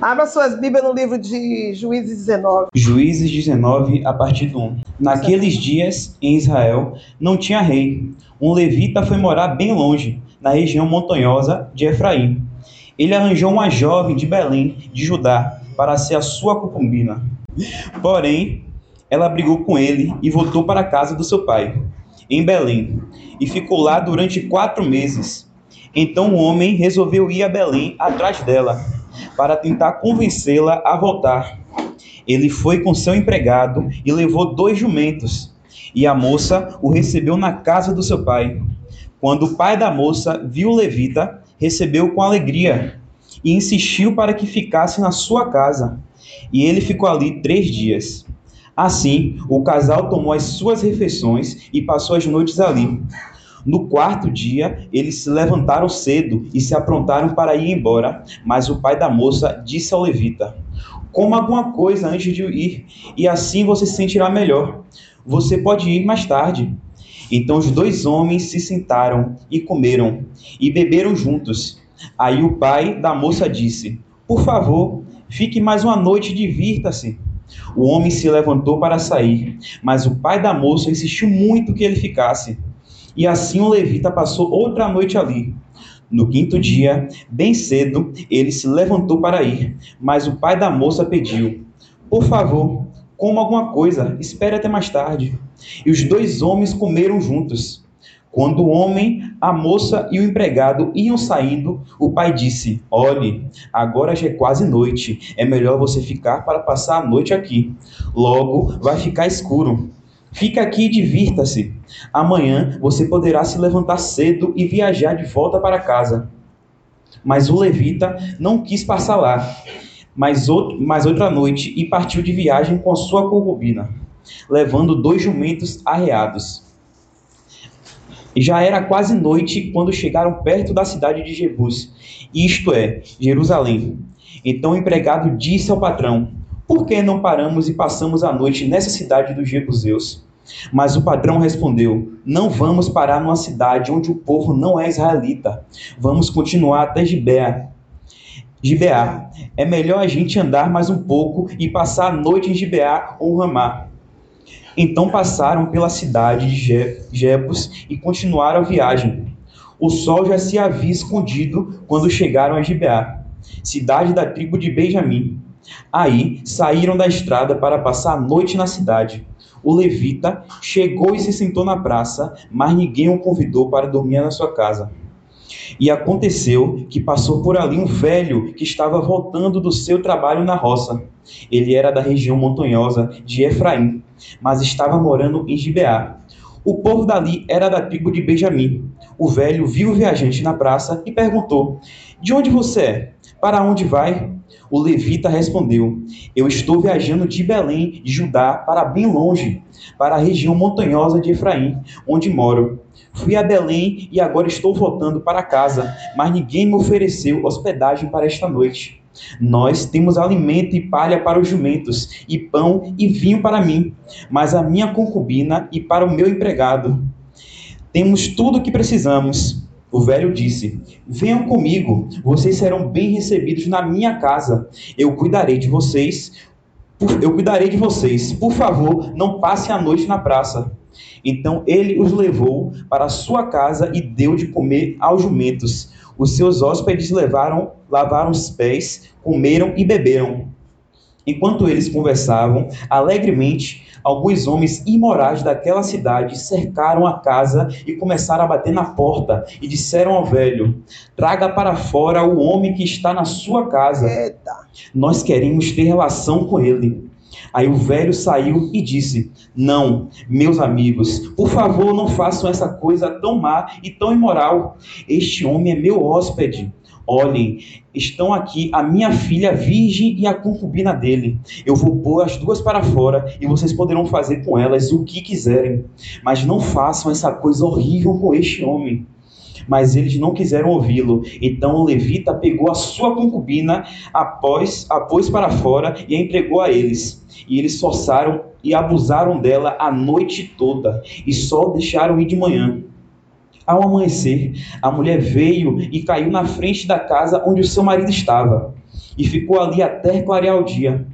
Abra suas Bíblias no livro de Juízes 19. Juízes 19, a partir do 1. Naqueles dias, em Israel, não tinha rei. Um levita foi morar bem longe, na região montanhosa de Efraim. Ele arranjou uma jovem de Belém, de Judá, para ser a sua concubina. Porém, ela brigou com ele e voltou para a casa do seu pai, em Belém, e ficou lá durante quatro meses. Então o homem resolveu ir a Belém atrás dela, para tentar convencê-la a voltar. Ele foi com seu empregado e levou dois jumentos, e a moça o recebeu na casa do seu pai. Quando o pai da moça viu o levita, recebeu com alegria e insistiu para que ficasse na sua casa. E ele ficou ali três dias. Assim, o casal tomou as suas refeições e passou as noites ali. No quarto dia, eles se levantaram cedo e se aprontaram para ir embora. Mas o pai da moça disse ao levita: Coma alguma coisa antes de ir, e assim você se sentirá melhor. Você pode ir mais tarde. Então os dois homens se sentaram e comeram e beberam juntos. Aí o pai da moça disse: Por favor, fique mais uma noite e divirta-se. O homem se levantou para sair, mas o pai da moça insistiu muito que ele ficasse. E assim o levita passou outra noite ali. No quinto dia, bem cedo, ele se levantou para ir, mas o pai da moça pediu: Por favor, coma alguma coisa, espere até mais tarde. E os dois homens comeram juntos. Quando o homem, a moça e o empregado iam saindo, o pai disse: Olhe, agora já é quase noite, é melhor você ficar para passar a noite aqui. Logo vai ficar escuro. Fica aqui e divirta-se. Amanhã você poderá se levantar cedo e viajar de volta para casa. Mas o levita não quis passar lá, mas, outro, mas outra noite e partiu de viagem com sua concubina, levando dois jumentos arreados. Já era quase noite quando chegaram perto da cidade de Jebus, isto é, Jerusalém. Então o empregado disse ao patrão: Por que não paramos e passamos a noite nessa cidade dos Jebuseus? Mas o patrão respondeu: Não vamos parar numa cidade onde o povo não é israelita. Vamos continuar até Gibeá. Gibeá. É melhor a gente andar mais um pouco e passar a noite em Gibeá ou Ramá. Então passaram pela cidade de Jebus e continuaram a viagem. O sol já se havia escondido quando chegaram a Gibeá, cidade da tribo de Benjamim. Aí saíram da estrada para passar a noite na cidade. O levita chegou e se sentou na praça, mas ninguém o convidou para dormir na sua casa. E aconteceu que passou por ali um velho que estava voltando do seu trabalho na roça. Ele era da região montanhosa de Efraim, mas estava morando em Gibeá. O povo dali era da tribo de Benjamim. O velho viu o viajante na praça e perguntou: De onde você é? Para onde vai? O levita respondeu: Eu estou viajando de Belém, de Judá, para bem longe, para a região montanhosa de Efraim, onde moro. Fui a Belém e agora estou voltando para casa, mas ninguém me ofereceu hospedagem para esta noite. Nós temos alimento e palha para os jumentos, e pão e vinho para mim, mas a minha concubina e para o meu empregado. Temos tudo o que precisamos o velho disse: Venham comigo, vocês serão bem recebidos na minha casa. Eu cuidarei de vocês. Eu cuidarei de vocês. Por favor, não passem a noite na praça. Então ele os levou para sua casa e deu de comer aos jumentos. Os seus hóspedes levaram, lavaram os pés, comeram e beberam. Enquanto eles conversavam alegremente, alguns homens imorais daquela cidade cercaram a casa e começaram a bater na porta e disseram ao velho: Traga para fora o homem que está na sua casa. Eita. Nós queremos ter relação com ele. Aí o velho saiu e disse: Não, meus amigos, por favor, não façam essa coisa tão má e tão imoral. Este homem é meu hóspede. Olhem, estão aqui a minha filha virgem e a concubina dele. Eu vou pôr as duas para fora e vocês poderão fazer com elas o que quiserem. Mas não façam essa coisa horrível com este homem. Mas eles não quiseram ouvi-lo. Então o levita pegou a sua concubina, após, a pôs para fora e a entregou a eles. E eles forçaram e abusaram dela a noite toda, e só deixaram ir de manhã. Ao amanhecer, a mulher veio e caiu na frente da casa onde o seu marido estava. e ficou ali até clarear o dia.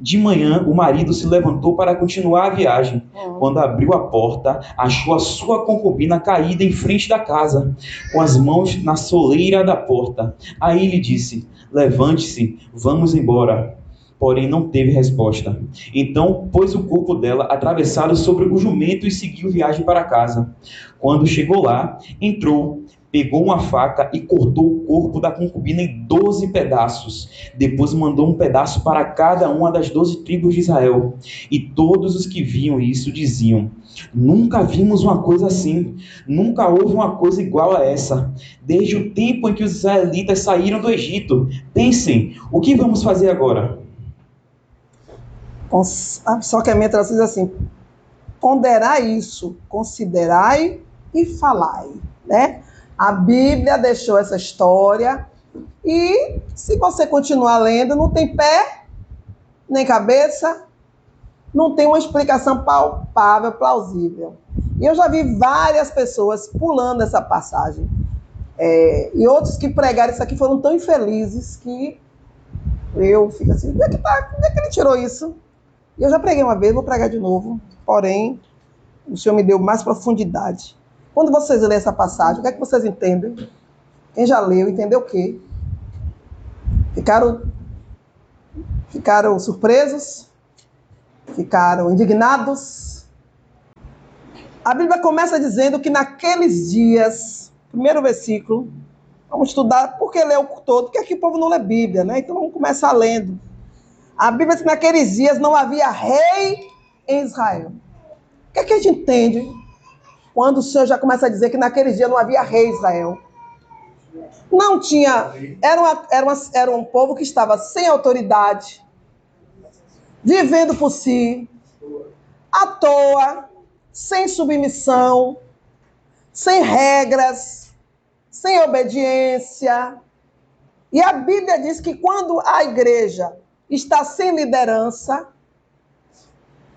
De manhã, o marido se levantou para continuar a viagem. Quando abriu a porta, achou a sua concubina caída em frente da casa, com as mãos na soleira da porta. Aí lhe disse: Levante-se, vamos embora. Porém, não teve resposta. Então, pôs o corpo dela atravessado sobre o jumento e seguiu viagem para casa. Quando chegou lá, entrou, pegou uma faca e cortou o corpo da concubina em doze pedaços. Depois mandou um pedaço para cada uma das doze tribos de Israel. E todos os que viam isso diziam: Nunca vimos uma coisa assim. Nunca houve uma coisa igual a essa. Desde o tempo em que os israelitas saíram do Egito. Pensem, o que vamos fazer agora? Só que a minha tradução diz assim: ponderai isso, considerai e falai, né? A Bíblia deixou essa história e se você continuar lendo, não tem pé nem cabeça, não tem uma explicação palpável, plausível. E eu já vi várias pessoas pulando essa passagem. É, e outros que pregaram isso aqui foram tão infelizes que eu fico assim, onde é que, tá, onde é que ele tirou isso? E eu já preguei uma vez, vou pregar de novo, porém, o Senhor me deu mais profundidade. Quando vocês lerem essa passagem, o que é que vocês entendem? Quem já leu, entendeu o quê? Ficaram, ficaram surpresos? Ficaram indignados? A Bíblia começa dizendo que naqueles dias, primeiro versículo, vamos estudar, porque leu todo, porque aqui o povo não lê Bíblia, né? Então vamos começar lendo. A Bíblia diz que naqueles dias não havia rei em Israel. O que, é que a gente entende quando o Senhor já começa a dizer que naqueles dias não havia rei em Israel. Não tinha. Era, uma, era, uma, era um povo que estava sem autoridade, vivendo por si, à toa, sem submissão, sem regras, sem obediência. E a Bíblia diz que quando a igreja está sem liderança,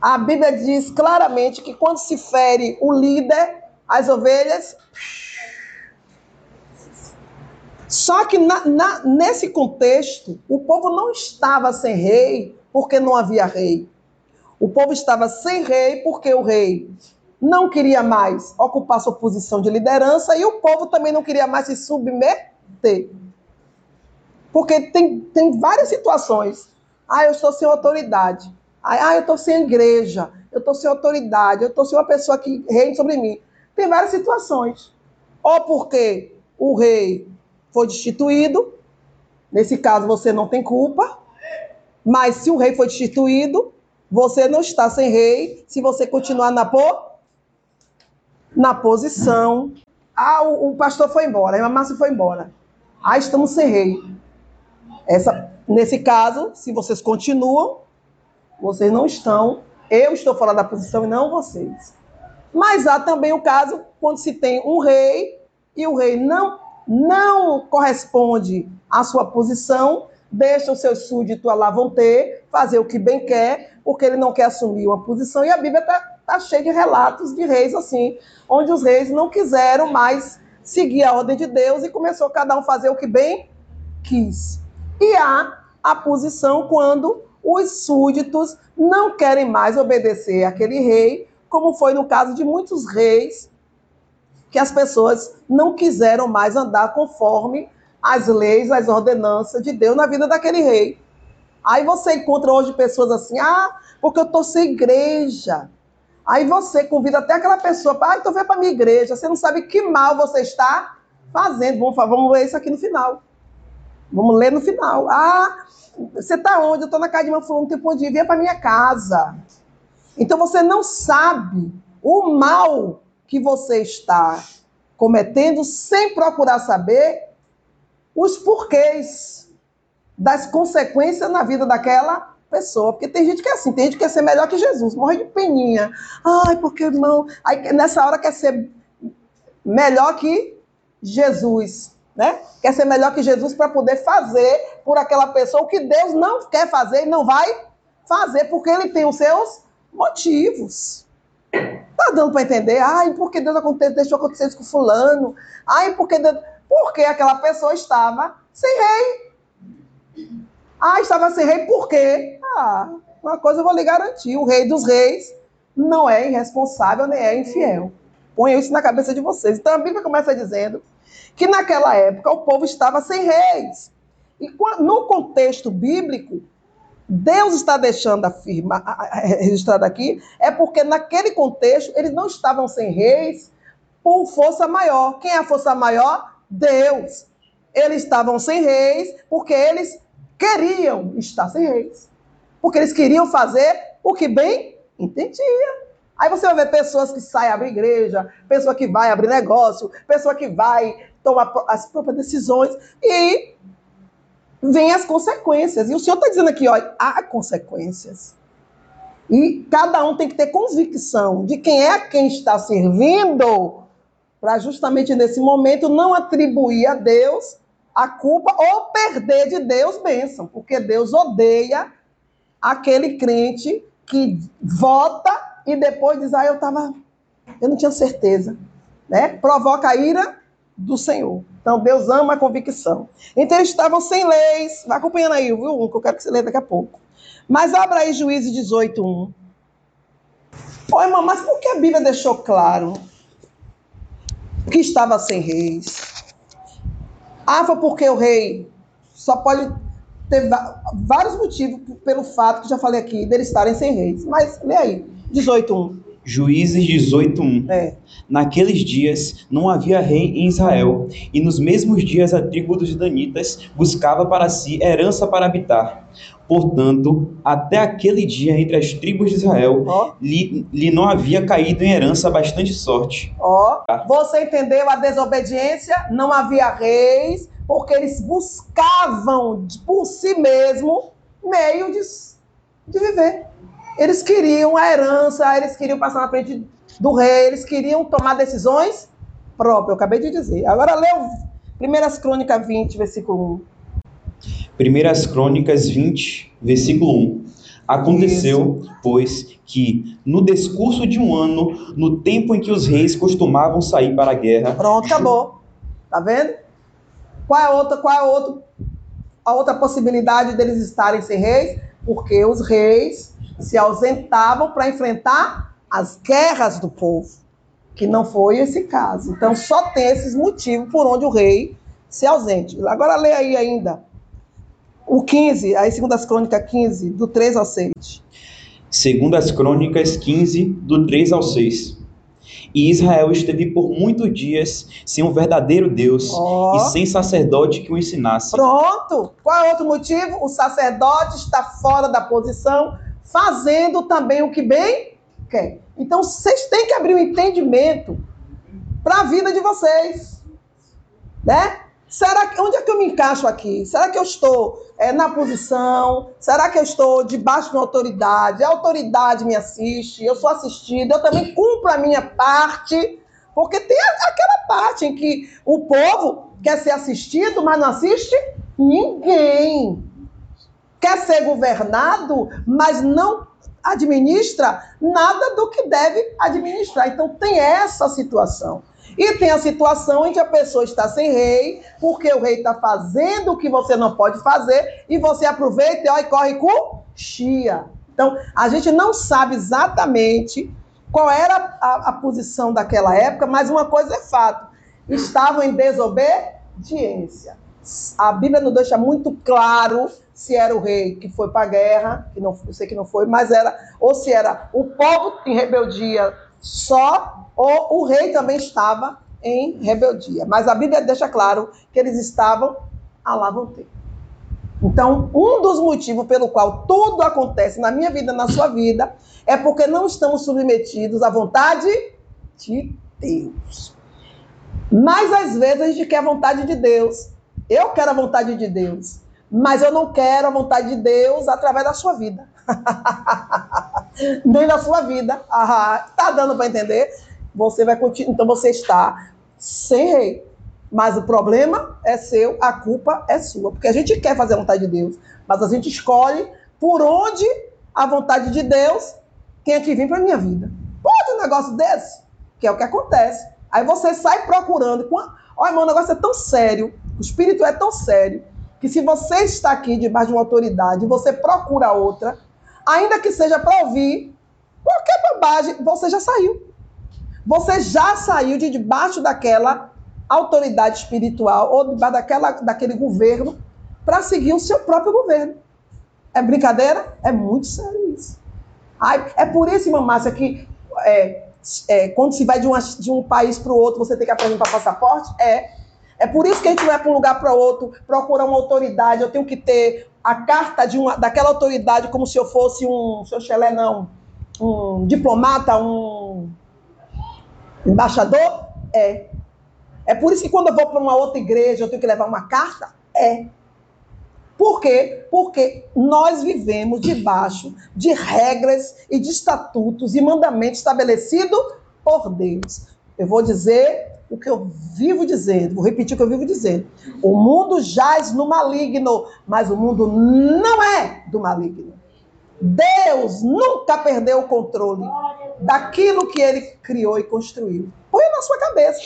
a Bíblia diz claramente que quando se fere o líder, as ovelhas. Só que na, na, nesse contexto, o povo não estava sem rei porque não havia rei. O povo estava sem rei porque o rei não queria mais ocupar sua posição de liderança e o povo também não queria mais se submeter. Porque tem, tem várias situações. Ah, eu estou sem autoridade. Ah, eu estou sem igreja, eu estou sem autoridade, eu estou sem uma pessoa que reine sobre mim. Tem várias situações. Ou porque o rei foi destituído, nesse caso você não tem culpa, mas se o rei foi destituído, você não está sem rei se você continuar na, po... na posição. Ah, o, o pastor foi embora, a Márcia foi embora. Ah, estamos sem rei. Essa, nesse caso, se vocês continuam, vocês não estão, eu estou fora da posição e não vocês. Mas há também o caso quando se tem um rei e o rei não, não corresponde à sua posição, deixa os seus súditos lá vão ter, fazer o que bem quer, porque ele não quer assumir uma posição. E a Bíblia está tá cheia de relatos de reis assim, onde os reis não quiseram mais seguir a ordem de Deus e começou cada um fazer o que bem quis. E há a posição quando os súditos não querem mais obedecer àquele rei, como foi no caso de muitos reis, que as pessoas não quiseram mais andar conforme as leis, as ordenanças de Deus na vida daquele rei. Aí você encontra hoje pessoas assim, ah, porque eu estou sem igreja. Aí você convida até aquela pessoa ah, então vem para minha igreja. Você não sabe que mal você está fazendo. Vamos, vamos ler isso aqui no final. Vamos ler no final. Ah, você está onde? Eu estou na casa de uma fulano, não tem onde ir, vem para minha casa. Então você não sabe o mal que você está cometendo sem procurar saber os porquês das consequências na vida daquela pessoa. Porque tem gente que é assim, tem gente que quer ser melhor que Jesus, morre de peninha. Ai, porque irmão. Aí nessa hora quer ser melhor que Jesus né? Quer ser melhor que Jesus para poder fazer por aquela pessoa o que Deus não quer fazer e não vai fazer, porque ele tem os seus motivos. Tá dando para entender? Ai, porque Deus deixou acontecer isso com fulano? Ai, porque Deus... Porque aquela pessoa estava sem rei. Ah, estava sem rei por quê? Ah, uma coisa eu vou lhe garantir: o rei dos reis não é irresponsável nem é infiel. Ponha isso na cabeça de vocês. Então a Bíblia começa dizendo que naquela época o povo estava sem reis. E no contexto bíblico, Deus está deixando afirma, registrado aqui, é porque naquele contexto eles não estavam sem reis por força maior. Quem é a força maior? Deus. Eles estavam sem reis porque eles queriam estar sem reis. Porque eles queriam fazer o que bem entendia. Aí você vai ver pessoas que saem abrir igreja, pessoa que vai abrir negócio, pessoa que vai tomar as próprias decisões e vem as consequências. E o Senhor está dizendo aqui, olha, há consequências. E cada um tem que ter convicção de quem é quem está servindo, para justamente nesse momento não atribuir a Deus a culpa ou perder de Deus bênção, porque Deus odeia aquele crente que vota e depois diz, ah, eu tava, eu não tinha certeza, né? Provoca a ira do Senhor. Então, Deus ama a convicção. Então, eles estavam sem leis. Vai acompanhando aí, viu? Que eu quero que você leia daqui a pouco. Mas abra aí Juízes 18, 1. Pô, irmão, mas por que a Bíblia deixou claro que estava sem reis? Ah, foi porque o rei só pode ter vários motivos pelo fato que já falei aqui deles estarem sem reis. Mas lê aí, 18.1. Juízes 18:1. É. Naqueles dias não havia rei em Israel, e nos mesmos dias a tribo dos danitas buscava para si herança para habitar. Portanto, até aquele dia entre as tribos de Israel oh. lhe, lhe, não havia caído em herança bastante sorte. Ó, oh. você entendeu a desobediência? Não havia reis, porque eles buscavam por si mesmo meio de, de viver. Eles queriam a herança, eles queriam passar na frente do rei, eles queriam tomar decisões próprias. Eu acabei de dizer. Agora leu Primeiras Crônicas 20, versículo 1. Primeiras Crônicas 20, versículo 1. Aconteceu, Isso. pois, que no discurso de um ano, no tempo em que os reis costumavam sair para a guerra. Pronto, acabou. Tá vendo? Qual é a outra, qual é a outra, a outra possibilidade deles estarem sem reis? Porque os reis se ausentavam para enfrentar as guerras do povo, que não foi esse caso. Então, só tem esses motivos por onde o rei se ausente. Agora, lê aí ainda o 15, aí Segundas Crônicas 15, do 3 ao 6. Segundas Crônicas 15, do 3 ao 6. E Israel esteve por muitos dias sem um verdadeiro Deus oh. e sem sacerdote que o ensinasse. Pronto! Qual é outro motivo? O sacerdote está fora da posição fazendo também o que bem quer. Então, vocês têm que abrir um entendimento para a vida de vocês. Né? Será que, onde é que eu me encaixo aqui? Será que eu estou é, na posição? Será que eu estou debaixo de uma autoridade? A autoridade me assiste, eu sou assistida, eu também cumpro a minha parte. Porque tem aquela parte em que o povo quer ser assistido, mas não assiste ninguém quer ser governado, mas não administra nada do que deve administrar. Então tem essa situação. E tem a situação em que a pessoa está sem rei, porque o rei está fazendo o que você não pode fazer, e você aproveita ó, e corre com chia. Então, a gente não sabe exatamente qual era a, a posição daquela época, mas uma coisa é fato: estavam em desobediência. A Bíblia nos deixa muito claro se era o rei que foi para a guerra, que não, eu sei que não foi, mas era, ou se era o povo em rebeldia só, ou o rei também estava em rebeldia. Mas a Bíblia deixa claro que eles estavam a ter. Então, um dos motivos pelo qual tudo acontece na minha vida, na sua vida, é porque não estamos submetidos à vontade de Deus. Mas às vezes a gente quer a vontade de Deus. Eu quero a vontade de Deus mas eu não quero a vontade de Deus através da sua vida. Nem da sua vida. Ah, tá dando para entender? Você vai continuar. Então você está sem rei. Mas o problema é seu, a culpa é sua. Porque a gente quer fazer a vontade de Deus, mas a gente escolhe por onde a vontade de Deus tem que vir para minha vida. Pode um negócio desse? Que é o que acontece. Aí você sai procurando. Olha, o negócio é tão sério, o espírito é tão sério, que se você está aqui debaixo de uma autoridade, você procura outra, ainda que seja para ouvir qualquer bobagem, você já saiu. Você já saiu de debaixo daquela autoridade espiritual ou debaixo daquela, daquele governo para seguir o seu próprio governo. É brincadeira? É muito sério isso. Ai, é por isso, irmã Márcia, que é, é, quando se vai de, uma, de um país para o outro, você tem que apresentar passaporte? É. É por isso que a gente vai para um lugar para outro, procurar uma autoridade. Eu tenho que ter a carta de uma, daquela autoridade como se eu fosse um, seu chelé não, um diplomata, um embaixador? É. É por isso que quando eu vou para uma outra igreja, eu tenho que levar uma carta? É. Por quê? Porque nós vivemos debaixo de regras e de estatutos e mandamentos estabelecidos por Deus. Eu vou dizer o que eu vivo dizendo, vou repetir o que eu vivo dizendo. O mundo jaz no maligno, mas o mundo não é do maligno. Deus nunca perdeu o controle daquilo que ele criou e construiu. Põe na sua cabeça.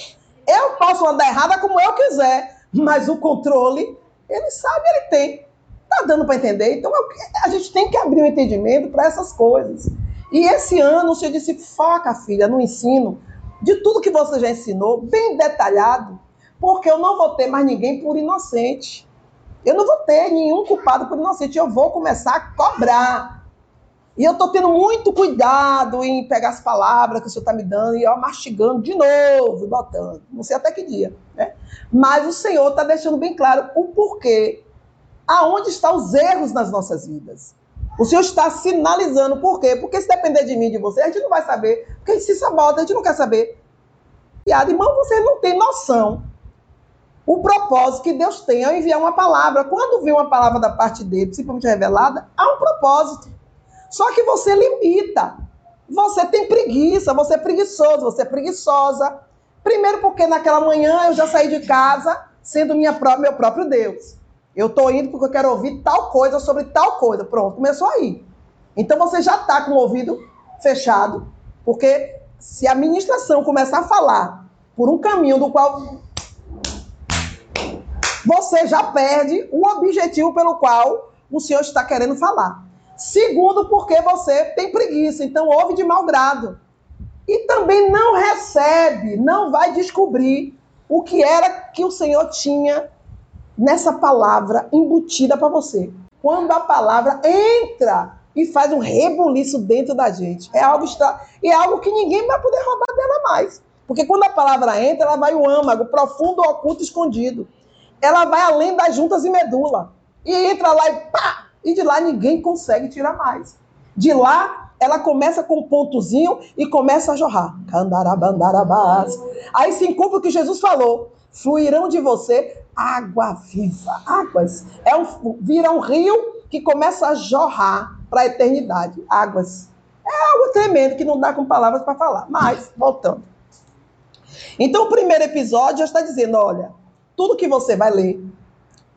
Eu posso andar errada como eu quiser, mas o controle, ele sabe, ele tem. Tá dando para entender? Então a gente tem que abrir o um entendimento para essas coisas. E esse ano o senhor disse: foca, filha, no ensino de tudo que você já ensinou, bem detalhado, porque eu não vou ter mais ninguém por inocente. Eu não vou ter nenhum culpado por inocente. Eu vou começar a cobrar. E eu estou tendo muito cuidado em pegar as palavras que o senhor está me dando e eu mastigando de novo, botando. Não sei até que dia. Né? Mas o senhor está deixando bem claro o porquê aonde estão os erros nas nossas vidas. O Senhor está sinalizando. Por quê? Porque se depender de mim, de você, a gente não vai saber. Porque a gente se sabota, a gente não quer saber. Piada, irmão, você não tem noção o propósito que Deus tem ao enviar uma palavra. Quando vem uma palavra da parte dele, principalmente revelada, há um propósito. Só que você limita. Você tem preguiça, você é preguiçoso, você é preguiçosa. Primeiro porque naquela manhã eu já saí de casa sendo minha, meu próprio Deus. Eu estou indo porque eu quero ouvir tal coisa sobre tal coisa. Pronto, começou aí. Então você já está com o ouvido fechado, porque se a administração começar a falar por um caminho do qual você já perde o objetivo pelo qual o senhor está querendo falar. Segundo, porque você tem preguiça, então ouve de mau grado. E também não recebe, não vai descobrir o que era que o Senhor tinha nessa palavra embutida para você. Quando a palavra entra e faz um rebuliço dentro da gente, é algo é algo que ninguém vai poder roubar dela mais. Porque quando a palavra entra, ela vai o âmago, profundo, oculto, escondido. Ela vai além das juntas e medula. E entra lá e pá! E de lá ninguém consegue tirar mais. De lá, ela começa com um pontozinho e começa a jorrar. Aí se encumpre o que Jesus falou. Fluirão de você água viva, águas. É um, vira um rio que começa a jorrar para a eternidade. Águas. É algo tremendo que não dá com palavras para falar. Mas, voltando. Então, o primeiro episódio já está dizendo: olha, tudo que você vai ler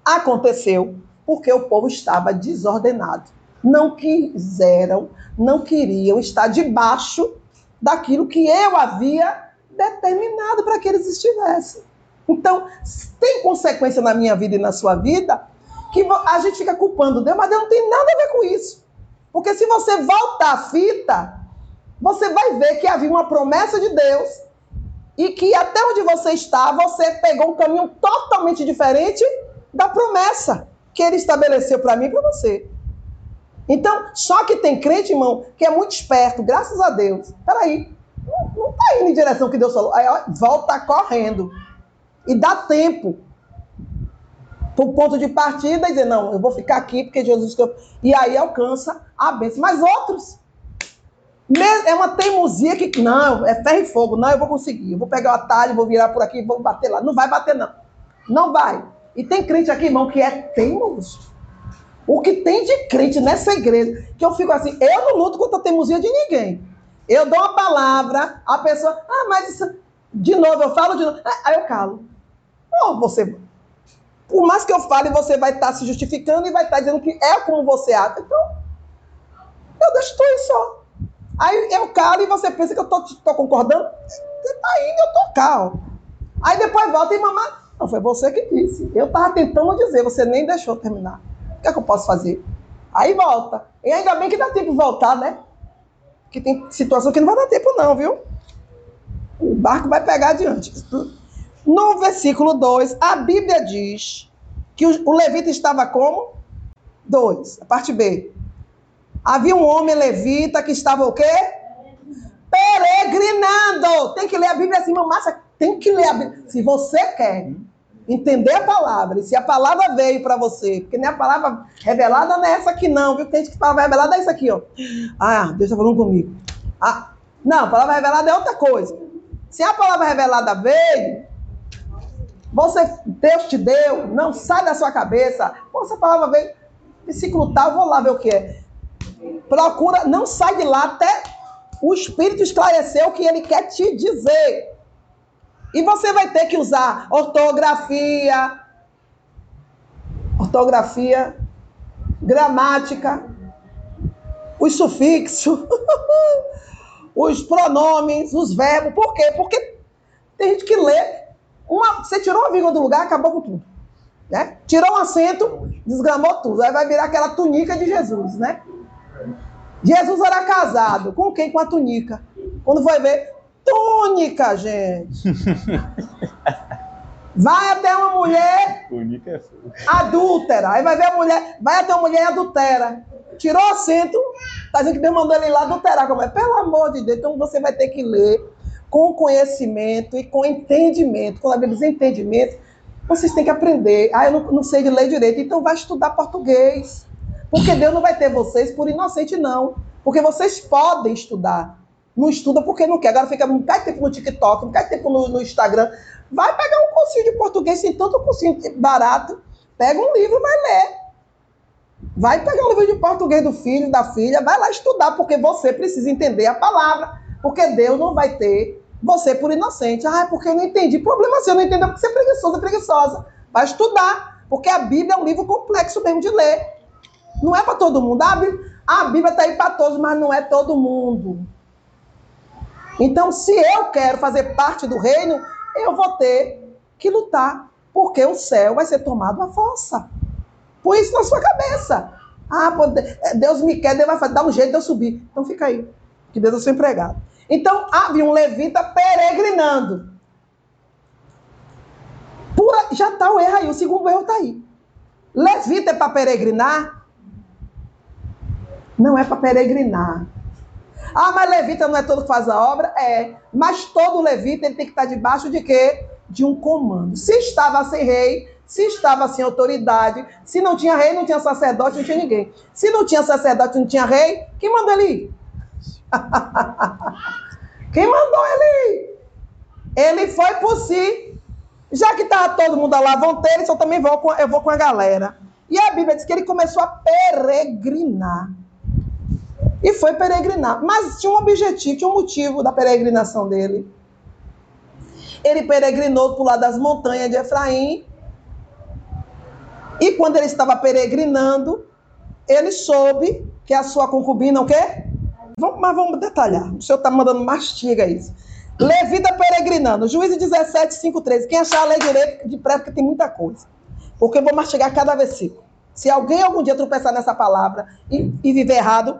aconteceu porque o povo estava desordenado. Não quiseram, não queriam estar debaixo daquilo que eu havia determinado para que eles estivessem. Então, tem consequência na minha vida e na sua vida que a gente fica culpando Deus, mas Deus não tem nada a ver com isso. Porque se você voltar a fita, você vai ver que havia uma promessa de Deus e que até onde você está, você pegou um caminho totalmente diferente da promessa que ele estabeleceu para mim e para você. Então, só que tem crente, irmão, que é muito esperto, graças a Deus. Peraí, não está indo em direção que Deus falou. Aí, ó, volta correndo. E dá tempo para o ponto de partida e dizer, não, eu vou ficar aqui porque Jesus... E aí alcança a bênção. Mas outros, é uma teimosia que, não, é ferro e fogo, não, eu vou conseguir. Eu vou pegar o atalho, vou virar por aqui, vou bater lá. Não vai bater, não. Não vai. E tem crente aqui, irmão, que é teimoso. O que tem de crente nessa igreja, que eu fico assim, eu não luto contra a teimosia de ninguém. Eu dou uma palavra, a pessoa, ah, mas isso, de novo, eu falo de novo, aí eu calo. Ou você, por mais que eu fale, você vai estar tá se justificando e vai estar tá dizendo que é como você acha. Então, eu deixo tu aí só. Aí eu calo e você pensa que eu tô, tô concordando. Você tá indo, eu tô calmo. Aí depois volta e mamãe, Não, foi você que disse. Eu estava tentando dizer, você nem deixou terminar. O que é que eu posso fazer? Aí volta. E ainda bem que dá tempo de voltar, né? Que tem situação que não vai dar tempo, não, viu? O barco vai pegar adiante. No versículo 2, a Bíblia diz que o levita estava como? 2, a parte B. Havia um homem levita que estava o quê? Peregrinando. Tem que ler a Bíblia assim, Márcia, tem que ler a Bíblia. Se você quer entender a palavra, e se a palavra veio para você, porque nem a palavra revelada não é essa aqui não, viu? Tem gente que palavra revelada é isso aqui, ó. Ah, Deus está falando comigo. Ah, não, a palavra revelada é outra coisa. Se a palavra revelada veio, você, Deus te deu, não sai da sua cabeça. Pô, essa palavra veio, versículo tal, vou lá ver o que é. Procura, não sai de lá até o Espírito esclarecer o que ele quer te dizer. E você vai ter que usar ortografia, ortografia, gramática, os sufixos, os pronomes, os verbos. Por quê? Porque tem gente que lê, uma, você tirou uma vírgula do lugar, acabou com tudo. Né? Tirou um acento, desgramou tudo. Aí vai virar aquela túnica de Jesus, né? Jesus era casado. Com quem? Com a túnica. Quando foi ver, túnica, gente. Vai até uma mulher é adúltera. Aí vai ver a mulher, vai até uma mulher adultera. Tirou assento, tá dizendo que Deus mandou ele ir lá adulterar. Como é? Pelo amor de Deus. Então você vai ter que ler com conhecimento e com entendimento. Quando a Bíblia entendimento, vocês têm que aprender. Ah, eu não, não sei de ler direito. Então vai estudar português. Porque Deus não vai ter vocês por inocente, não. Porque vocês podem estudar. Não estuda porque não quer. Agora fica não cai tempo no TikTok, não cai tempo no, no Instagram. Vai pegar um cursinho de português, sem tanto cursinho barato. Pega um livro, vai ler. Vai pegar o livro de português do filho, da filha, vai lá estudar, porque você precisa entender a palavra. Porque Deus não vai ter você por inocente. Ah, é porque eu não entendi. Problema seu, não entendeu porque você é preguiçoso, é preguiçosa. Vai estudar. Porque a Bíblia é um livro complexo mesmo de ler. Não é para todo mundo. A Bíblia está aí para todos, mas não é todo mundo. Então, se eu quero fazer parte do reino, eu vou ter que lutar, porque o céu vai ser tomado à força. Põe isso na sua cabeça. Ah, Deus me quer, Deus vai dar um jeito de eu subir. Então fica aí, que Deus é seu empregado. Então havia um levita peregrinando. Pura, já está o erro aí, o segundo erro está aí. Levita é para peregrinar? Não é para peregrinar. Ah, mas levita não é todo que faz a obra? É. Mas todo levita ele tem que estar debaixo de quê? De um comando. Se estava sem rei, se estava sem autoridade, se não tinha rei, não tinha sacerdote, não tinha ninguém. Se não tinha sacerdote, não tinha rei, quem mandou ele ir? quem mandou ele ir? Ele foi por si. Já que estava todo mundo lá, vão ter, eu também vou com, eu vou com a galera. E a Bíblia diz que ele começou a peregrinar e foi peregrinar. Mas tinha um objetivo, tinha um motivo da peregrinação dele. Ele peregrinou para o lado das montanhas de Efraim. E quando ele estava peregrinando, ele soube que a sua concubina, o quê? Vamos, mas vamos detalhar. O senhor está mandando mastiga isso. Levita peregrinando. Juízes 17, 5, 13. Quem achar a lei direito, de pressa, porque tem muita coisa. Porque eu vou mastigar cada versículo. Se alguém algum dia tropeçar nessa palavra e, e viver errado,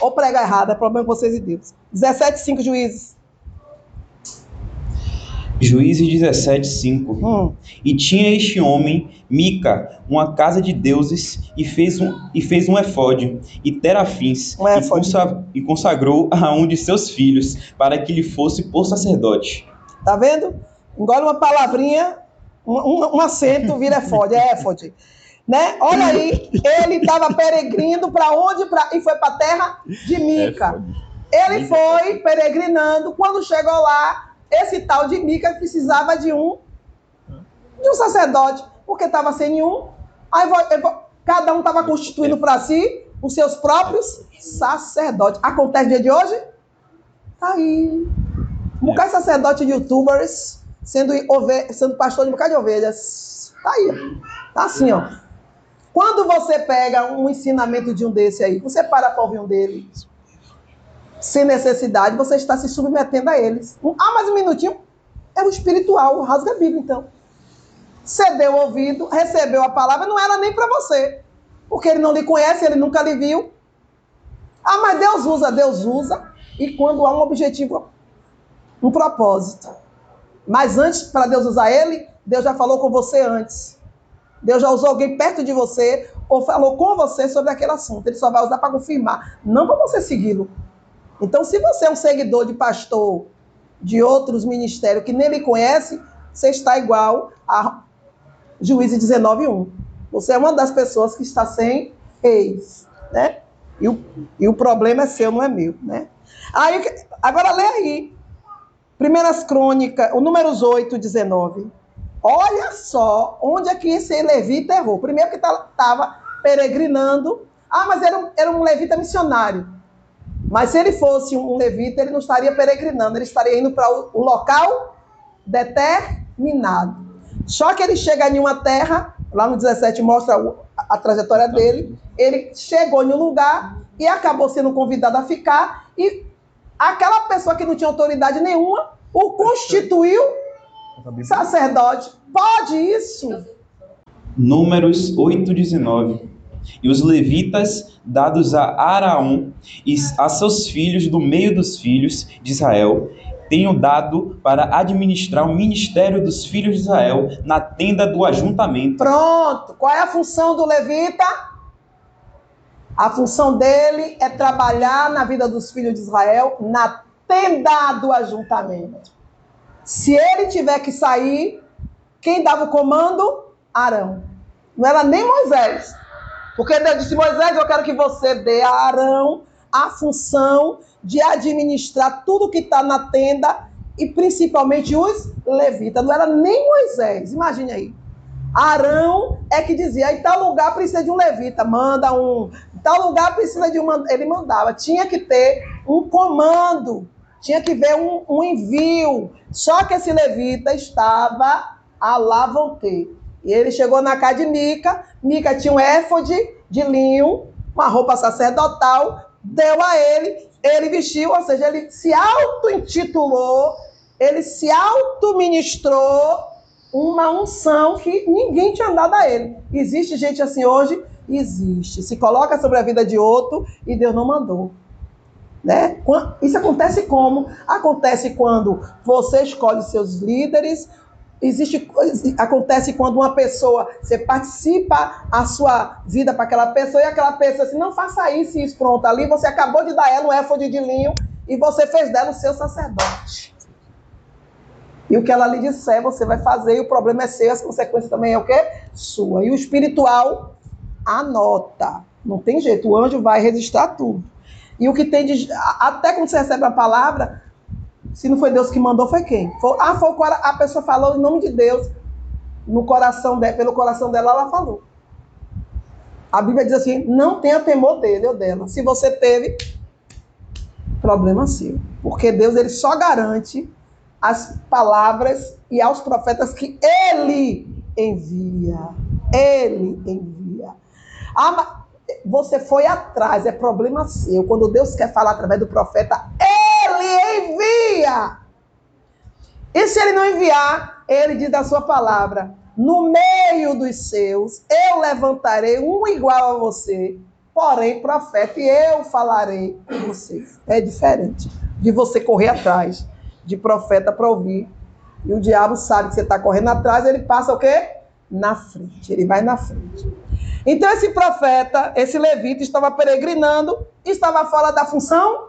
ou pregar errado, é problema com vocês e Deus. 17, 5 juízes. Juízes 17, 5. Hum. E tinha este homem, Mica, uma casa de deuses, e fez um, e fez um efode, e terafins, um e, consa, e consagrou a um de seus filhos, para que lhe fosse por sacerdote. Tá vendo? Engole uma palavrinha, um, um, um acento, vira efode, é efode. Né? Olha aí, ele estava peregrino para onde? Pra, e foi para a terra de Mica. Ele foi peregrinando. Quando chegou lá, esse tal de Mica precisava de um de um sacerdote, porque estava sem nenhum. Aí cada um estava constituindo para si os seus próprios sacerdotes. Acontece dia de hoje? Tá aí. Um bocado de sacerdote de youtubers sendo, sendo pastor de um bocado de ovelhas. Tá aí. Tá assim, ó. Quando você pega um ensinamento de um desse aí, você para para ouvir um dele, sem necessidade, você está se submetendo a eles. Ah, mais um minutinho. É o espiritual, rasga a Bíblia, então. cedeu o ouvido, recebeu a palavra, não era nem para você. Porque ele não lhe conhece, ele nunca lhe viu. Ah, mas Deus usa, Deus usa. E quando há um objetivo, um propósito. Mas antes, para Deus usar ele, Deus já falou com você antes. Deus já usou alguém perto de você ou falou com você sobre aquele assunto. Ele só vai usar para confirmar, não para você segui-lo. Então, se você é um seguidor de pastor de outros ministérios que nem lhe conhece, você está igual a Juízes 19:1. Você é uma das pessoas que está sem ex, né? E o, e o problema é seu, não é meu, né? Aí, agora lê aí. Primeiras Crônicas, o números 8, 19. Olha só onde é que esse levita errou. Primeiro que estava tá, peregrinando. Ah, mas era um, era um levita missionário. Mas se ele fosse um levita, ele não estaria peregrinando, ele estaria indo para o, local determinado. Só que ele chega em uma terra, lá no 17 mostra a trajetória dele, ele chegou em um lugar e acabou sendo convidado a ficar, e aquela pessoa que não tinha autoridade nenhuma o constituiu sacerdote. Pode isso? Números 8, 19. E os levitas, dados a Araão e a seus filhos do meio dos filhos de Israel, tenho dado para administrar o ministério dos filhos de Israel na tenda do ajuntamento. Pronto. Qual é a função do levita? A função dele é trabalhar na vida dos filhos de Israel na tenda do ajuntamento. Se ele tiver que sair, quem dava o comando? Arão. Não era nem Moisés. Porque Deus disse: Moisés, eu quero que você dê a Arão a função de administrar tudo que está na tenda e principalmente os levitas. Não era nem Moisés, imagine aí. Arão é que dizia, em tal lugar precisa de um levita, manda um. Em tal lugar precisa de um. Ele mandava. Tinha que ter um comando, tinha que ver um, um envio. Só que esse levita estava a lavonte. E ele chegou na casa de Mica. Mica tinha um éfode de linho, uma roupa sacerdotal, deu a ele, ele vestiu, ou seja, ele se auto-intitulou, ele se auto-ministrou uma unção que ninguém tinha dado a ele. Existe gente assim hoje? Existe. Se coloca sobre a vida de outro e Deus não mandou. Né? Isso acontece como? Acontece quando você escolhe seus líderes, existe acontece quando uma pessoa você participa a sua vida para aquela pessoa e aquela pessoa assim não faça isso isso pronto ali você acabou de dar ela um éfode de linho e você fez dela o seu sacerdote. E o que ela lhe disser você vai fazer e o problema é seu as consequências também é o quê? Sua. E o espiritual anota. Não tem jeito o anjo vai registrar tudo. E o que tem de até quando você recebe a palavra se não foi Deus que mandou, foi quem? Foi, ah, foi a pessoa falou em nome de Deus. No coração dela, pelo coração dela, ela falou. A Bíblia diz assim: não tenha temor dele ou dela. Se você teve, problema seu. Porque Deus ele só garante as palavras e aos profetas que ele envia. Ele envia. Ah, você foi atrás, é problema seu. Quando Deus quer falar através do profeta, ele envia. E se ele não enviar, ele diz da sua palavra: no meio dos seus, eu levantarei um igual a você, porém, profeta, e eu falarei com vocês. É diferente de você correr atrás de profeta para ouvir. E o diabo sabe que você está correndo atrás, ele passa o quê? Na frente. Ele vai na frente. Então, esse profeta, esse levita, estava peregrinando, estava fora da função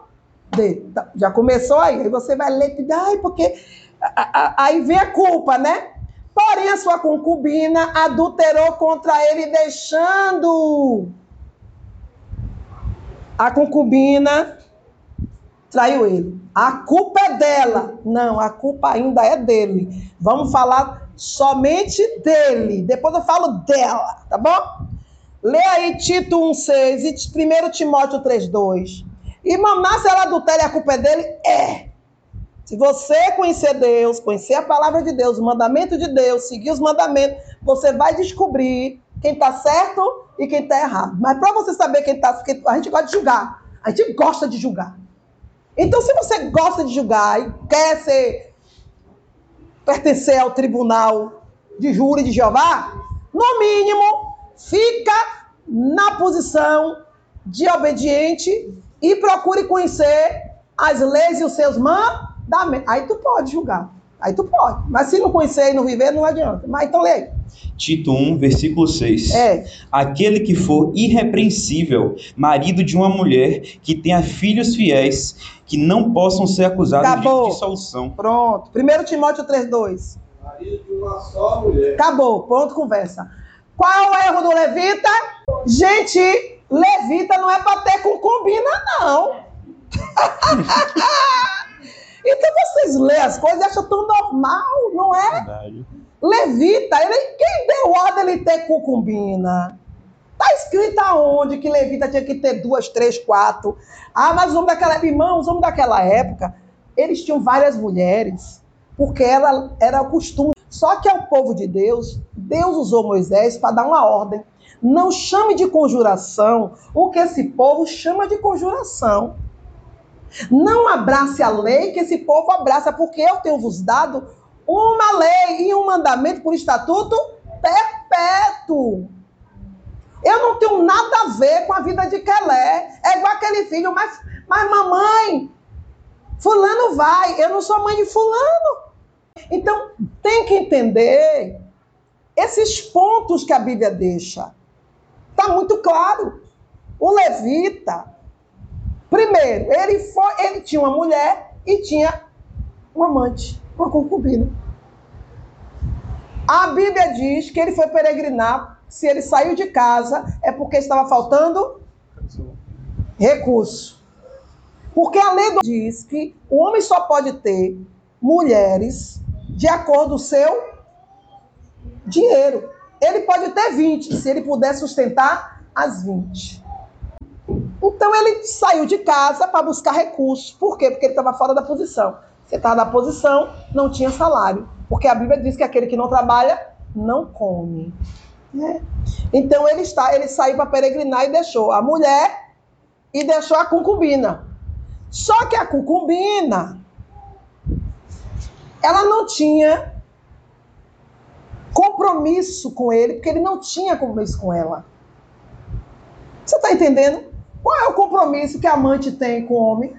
Tá, já começou aí. Aí você vai ler, ai, porque. Aí vem a culpa, né? Porém, a sua concubina adulterou contra ele, deixando. A concubina traiu ele. A culpa é dela. Não, a culpa ainda é dele. Vamos falar somente dele. Depois eu falo dela, tá bom? Lê aí Tito 1,6 e 1 Timóteo 3,2. Irmão, nasce ela adultéria, a culpa é dele? É. Se você conhecer Deus, conhecer a palavra de Deus, o mandamento de Deus, seguir os mandamentos, você vai descobrir quem está certo e quem está errado. Mas para você saber quem está, a gente gosta de julgar. A gente gosta de julgar. Então, se você gosta de julgar e quer ser pertencer ao tribunal de júri de Jeová, no mínimo, fica na posição de obediente e procure conhecer as leis e os seus mandamentos. Aí tu pode julgar. Aí tu pode. Mas se não conhecer e não viver, não adianta. Mas então leia. Tito 1, versículo 6. É. Aquele que for irrepreensível, marido de uma mulher que tenha filhos fiéis, que não possam ser acusados Acabou. de dissolução. Pronto. 1 Timóteo 3,2. Marido de uma só mulher. Acabou. Ponto, conversa. Qual é o erro do levita? Gente, levita não é para ter concubina, não. então vocês lêem as coisas e acham tão normal, não é? Verdade. Levita, ele, quem deu ordem ele ter concubina? Está escrito aonde que levita tinha que ter duas, três, quatro. Ah, mas os homens daquela época, irmãos, os homens daquela época, eles tinham várias mulheres, porque era, era o costume. Só que ao povo de Deus, Deus usou Moisés para dar uma ordem. Não chame de conjuração o que esse povo chama de conjuração. Não abrace a lei que esse povo abraça, porque eu tenho vos dado uma lei e um mandamento por estatuto perpétuo. Eu não tenho nada a ver com a vida de Kelé. É igual aquele filho, mas, mas mamãe, fulano vai, eu não sou mãe de fulano. Então, tem que entender esses pontos que a Bíblia deixa. Está muito claro. O levita, primeiro, ele, foi, ele tinha uma mulher e tinha um amante, uma concubina. A Bíblia diz que ele foi peregrinar, se ele saiu de casa, é porque estava faltando recurso. Porque a lei diz que o homem só pode ter mulheres de acordo com o seu dinheiro. Ele pode ter 20, se ele puder sustentar as 20. Então ele saiu de casa para buscar recursos. Por quê? Porque ele estava fora da posição. Você estava na posição, não tinha salário. Porque a Bíblia diz que aquele que não trabalha, não come. Né? Então ele está, ele saiu para peregrinar e deixou a mulher e deixou a concubina. Só que a concubina, ela não tinha compromisso com ele, porque ele não tinha compromisso com ela. Você está entendendo? Qual é o compromisso que a amante tem com o homem?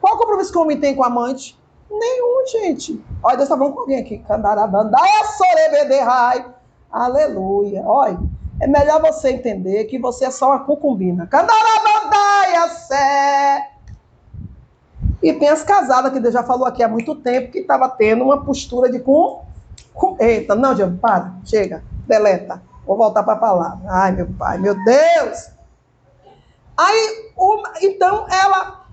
Qual é o compromisso que o homem tem com a amante? Nenhum, gente. Olha, Deus está falando com alguém aqui. Candarabandaya sorebederai. Aleluia. Olha, é melhor você entender que você é só uma concubina. Candarabandaya sé. E tem as casadas, que Deus já falou aqui há muito tempo, que estava tendo uma postura de com. Eita, não, Diego, para, chega, deleta. Vou voltar para a palavra. Ai, meu pai, meu Deus. Aí, uma, então, ela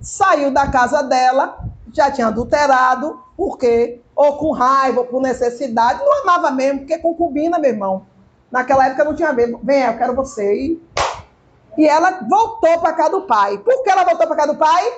saiu da casa dela, já tinha adulterado, porque ou com raiva, ou por necessidade, não amava mesmo, porque concubina, meu irmão. Naquela época não tinha ver, vem, eu quero você. E, e ela voltou para casa do pai. Por que ela voltou para casa do pai?